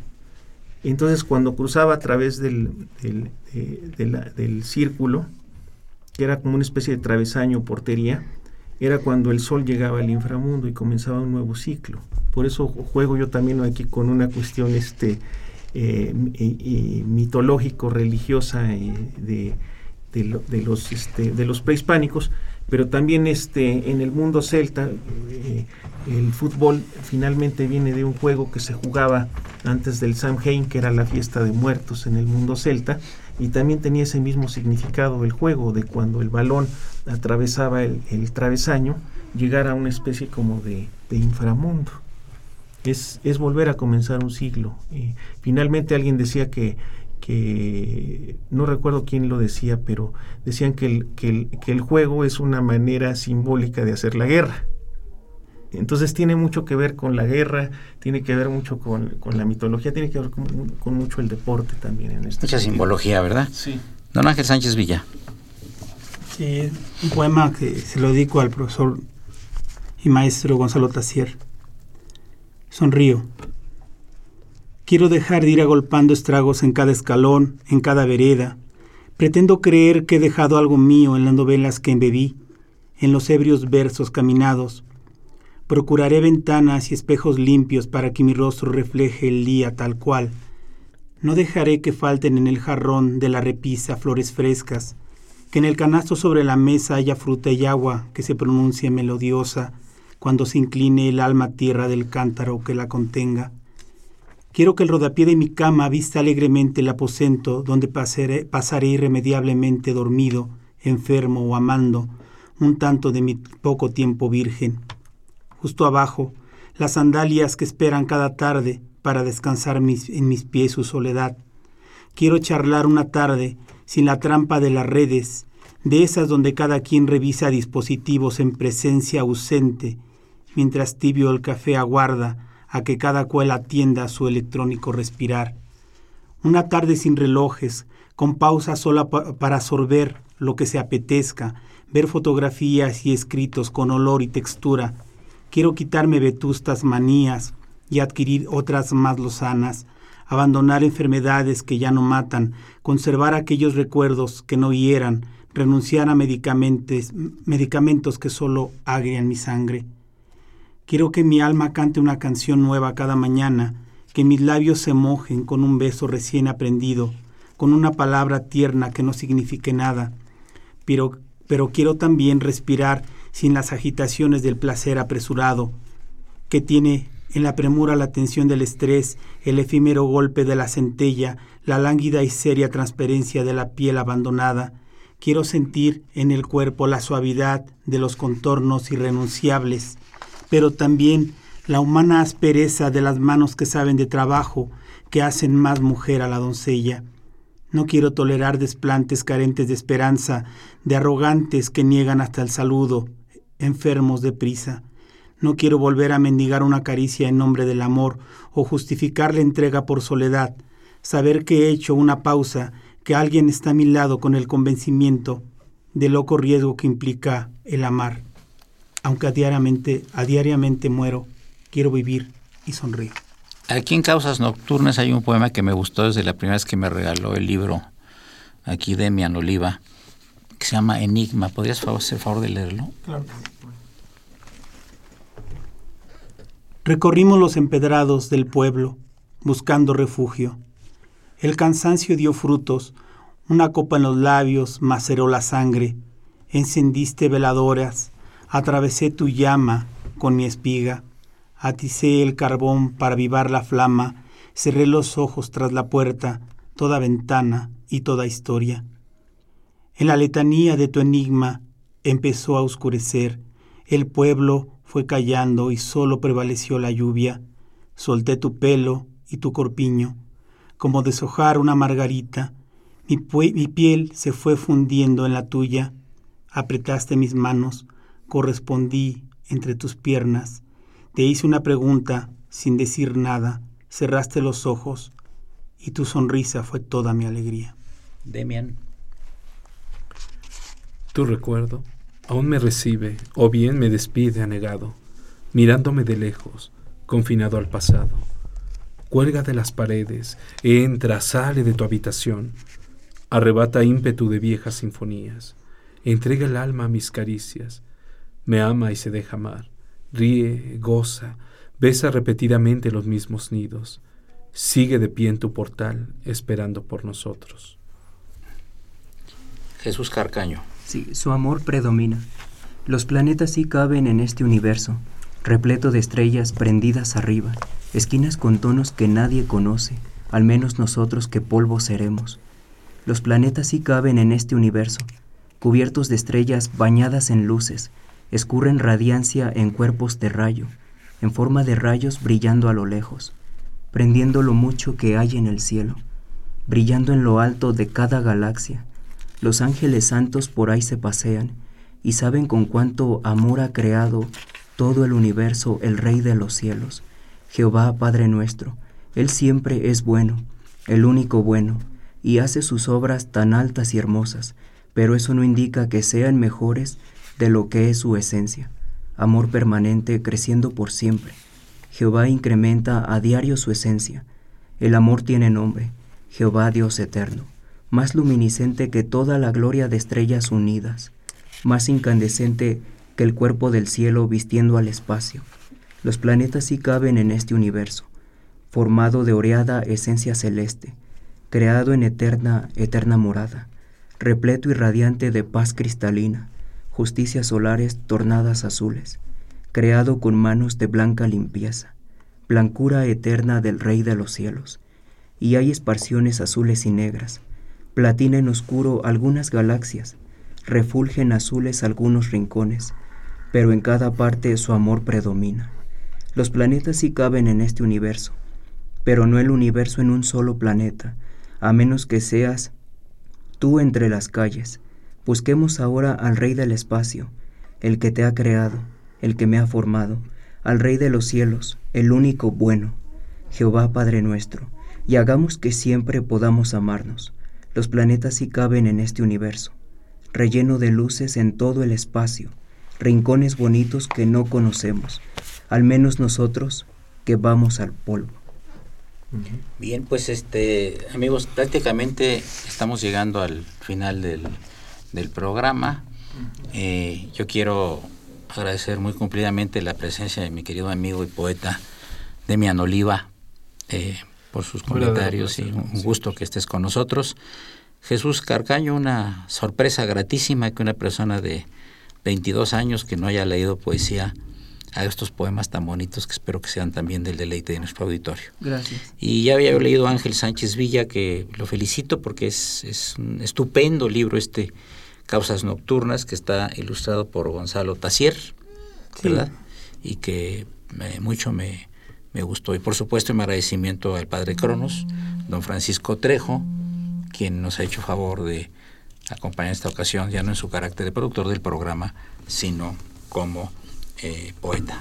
Entonces cuando cruzaba a través del, del, círculo, que era como una especie de travesaño portería, era cuando el sol llegaba al inframundo y comenzaba un nuevo ciclo. Por eso juego yo también aquí con una cuestión este, eh, mitológico, religiosa eh, de, de, este, de los prehispánicos, pero también este, en el mundo celta eh, el fútbol finalmente viene de un juego que se jugaba antes del Samhain, que era la fiesta de muertos en el mundo celta, y también tenía ese mismo significado el juego de cuando el balón atravesaba el, travesaño, llegar a una especie como de, de inframundo. Es, es, volver a comenzar un siglo. y finalmente alguien decía que que no recuerdo quién lo decía, pero decían que el, que el, juego es una manera simbólica de hacer la guerra. Entonces tiene mucho que ver con la guerra, tiene que ver mucho con, la mitología, tiene que ver con, mucho el deporte también. En este Mucha simbología, ¿verdad? Sí. Don Ángel Sánchez Villa. Sí, un poema que se lo dedico al profesor y maestro Gonzalo Tassier. Sonrío. Quiero dejar de ir agolpando estragos en cada escalón, en cada vereda. Pretendo creer que he dejado algo mío en las novelas que embebí, en los ebrios versos caminados. Procuraré ventanas y espejos limpios para que mi rostro refleje el día tal cual. No dejaré que falten en el jarrón de la repisa flores frescas, que en el canasto sobre la mesa haya fruta y agua que se pronuncie melodiosa cuando se incline el alma tierra del cántaro que la contenga. Quiero que el rodapié de mi cama vista alegremente el aposento donde pasaré, pasaré irremediablemente dormido, enfermo o amando, un tanto de mi poco tiempo virgen. Justo abajo, las sandalias que esperan cada tarde para descansar en mis pies su soledad. Quiero charlar una tarde sin la trampa de las redes, de esas donde cada quien revisa dispositivos en presencia ausente, mientras tibio el café aguarda a que cada cual atienda su electrónico respirar. Una tarde sin relojes, con pausa sola para absorber lo que se apetezca, ver fotografías y escritos con olor y textura. Quiero quitarme vetustas manías y adquirir otras más lozanas, abandonar enfermedades que ya no matan, conservar aquellos recuerdos que no hieran, renunciar a medicamentos, medicamentos que solo agrian mi sangre. Quiero que mi alma cante una canción nueva cada mañana, que mis labios se mojen con un beso recién aprendido, con una palabra tierna que no signifique nada. Pero, pero quiero también respirar sin las agitaciones del placer apresurado, que tiene en la premura la tensión del estrés, el efímero golpe de la centella, la lánguida y seria transparencia de la piel abandonada. Quiero sentir en el cuerpo la suavidad de los contornos irrenunciables, pero también la humana aspereza de las manos que saben de trabajo, que hacen más mujer a la doncella. No quiero tolerar desplantes carentes de esperanza, de arrogantes que niegan hasta el saludo, enfermos de prisa. No quiero volver a mendigar una caricia en nombre del amor o justificar la entrega por soledad, saber que he hecho una pausa, que alguien está a mi lado con el convencimiento del loco riesgo que implica el amar aunque a diariamente, a diariamente muero, quiero vivir y sonrío. Aquí en Causas Nocturnas hay un poema que me gustó desde la primera vez que me regaló el libro aquí de Mian Oliva, que se llama Enigma. ¿Podrías hacer favor de leerlo? Claro. Recorrimos los empedrados del pueblo, buscando refugio. El cansancio dio frutos, una copa en los labios maceró la sangre, encendiste veladoras, Atravesé tu llama con mi espiga, aticé el carbón para avivar la flama, cerré los ojos tras la puerta, toda ventana y toda historia. En la letanía de tu enigma empezó a oscurecer, el pueblo fue callando y solo prevaleció la lluvia. Solté tu pelo y tu corpiño, como deshojar una margarita. Mi, mi piel se fue fundiendo en la tuya. Apretaste mis manos, correspondí entre tus piernas. Te hice una pregunta sin decir nada. Cerraste los ojos y tu sonrisa fue toda mi alegría. Demian. Tu recuerdo aún me recibe o bien me despide anegado, mirándome de lejos, confinado al pasado. Cuelga de las paredes, entra, sale de tu habitación, arrebata ímpetu de viejas sinfonías, entrega el alma a mis caricias, me ama y se deja amar, ríe, goza, besa repetidamente los mismos nidos, sigue de pie en tu portal esperando por nosotros. Jesús Carcaño. Sí, su amor predomina. Los planetas sí caben en este universo, repleto de estrellas prendidas arriba, esquinas con tonos que nadie conoce, al menos nosotros que polvo seremos. Los planetas sí caben en este universo, cubiertos de estrellas bañadas en luces, escurren radiancia en cuerpos de rayo, en forma de rayos brillando a lo lejos, prendiendo lo mucho que hay en el cielo, brillando en lo alto de cada galaxia. Los ángeles santos por ahí se pasean y saben con cuánto amor ha creado todo el universo el Rey de los cielos, Jehová Padre nuestro. Él siempre es bueno, el único bueno, y hace sus obras tan altas y hermosas, pero eso no indica que sean mejores de lo que es su esencia, amor permanente creciendo por siempre. Jehová incrementa a diario su esencia. El amor tiene nombre, Jehová Dios eterno, más luminiscente que toda la gloria de estrellas unidas, más incandescente que el cuerpo del cielo vistiendo al espacio. Los planetas sí caben en este universo, formado de oreada esencia celeste, creado en eterna, eterna morada, repleto y radiante de paz cristalina, justicias solares tornadas azules, creado con manos de blanca limpieza, blancura eterna del Rey de los cielos, y hay esparciones azules y negras, platina en oscuro algunas galaxias, refulgen azules algunos rincones, pero en cada parte su amor predomina. Los planetas sí caben en este universo, pero no el universo en un solo planeta, a menos que seas tú entre las calles. Busquemos ahora al Rey del espacio, el que te ha creado, el que me ha formado, al Rey de los cielos, el único bueno, Jehová Padre nuestro, y hagamos que siempre podamos amarnos. Los planetas sí caben en este universo, relleno de luces en todo el espacio, rincones bonitos que no conocemos, al menos nosotros que vamos al polvo. Bien, pues este amigos, prácticamente estamos llegando al final del, del programa. Eh, yo quiero agradecer muy cumplidamente la presencia de mi querido amigo y poeta Demian Oliva eh, por sus comentarios y un gusto que estés con nosotros. Jesús Carcaño, una sorpresa gratísima que una persona de 22 años que no haya leído poesía a estos poemas tan bonitos que espero que sean también del deleite de nuestro auditorio. Gracias. Y ya había leído Ángel Sánchez Villa, que lo felicito porque es, es un estupendo libro este Causas Nocturnas, que está ilustrado por Gonzalo Tassier, ¿verdad? Y que mucho me, me gustó. Y por supuesto mi agradecimiento al padre Cronos, don Francisco Trejo, quien nos ha hecho favor de acompañar esta ocasión, ya no en su carácter de productor del programa, sino como eh, poeta.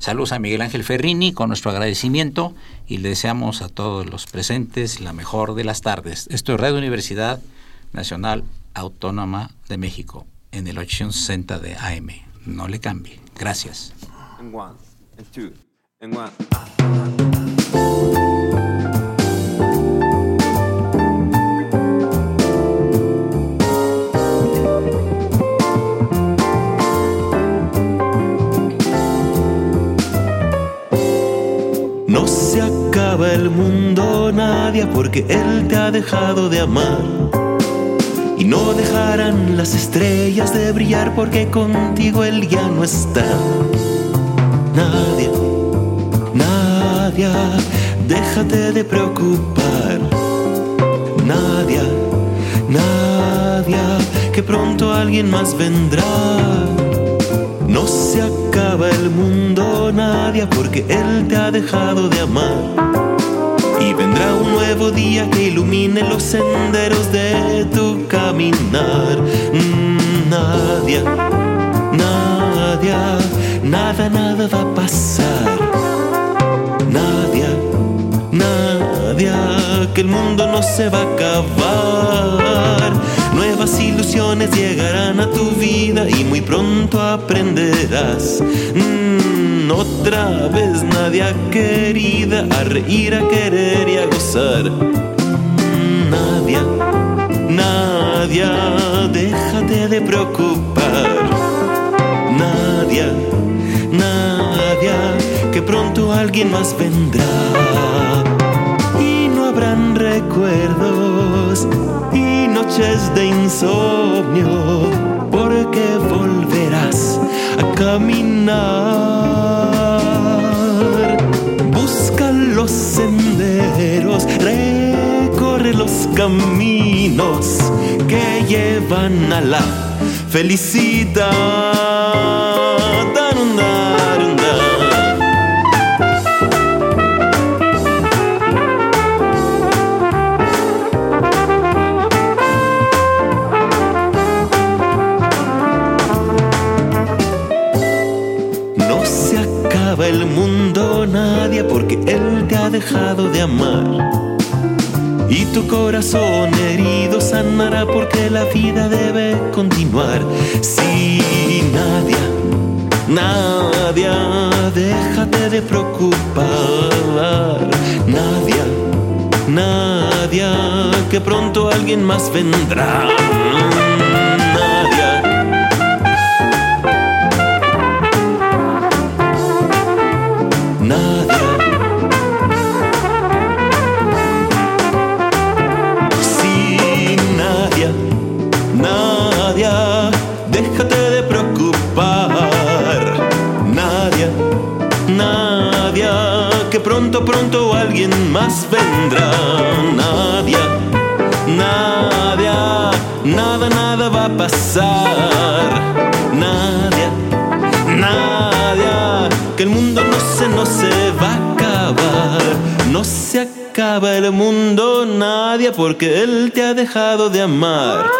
Saludos a Miguel Ángel Ferrini con nuestro agradecimiento y le deseamos a todos los presentes la mejor de las tardes. Esto es Radio Universidad Nacional Autónoma de México en el 860 de AM. No le cambie. Gracias. No se acaba el mundo, nadie, porque Él te ha dejado de amar. Y no dejarán las estrellas de brillar porque contigo Él ya no está. Nadie, nadie, déjate de preocupar. Nadie, nadie, que pronto alguien más vendrá. No se acaba el mundo, nadie, porque Él te ha dejado de amar. Y vendrá un nuevo día que ilumine los senderos de tu caminar. Mm, Nadia, Nadia, nada, nada va a pasar. Nadia, Nadia, que el mundo no se va a acabar. Nuevas ilusiones llegarán a tu vida y muy pronto aprenderás. Mm, otra vez Nadia querida, a reír, a querer y a gozar. Mm, Nadia, déjate de preocupar. Nadia, Nadia, que pronto alguien más vendrá. Y no habrán recuerdos y noches de insomnio, porque volverás a caminar. Busca los senderos, recorre los caminos que llevan a la felicidad. De amar. Y tu corazón herido sanará porque la vida debe continuar. Sí, Nadia, Nadia, déjate de preocupar. Nadia, Nadia, que pronto alguien más vendrá. Alguien más vendrá. Nadia, Nadia, nada, nada va a pasar. Nadia, Nadia, que el mundo no se, no se va a acabar. No se acaba el mundo, Nadia, porque Él te ha dejado de amar.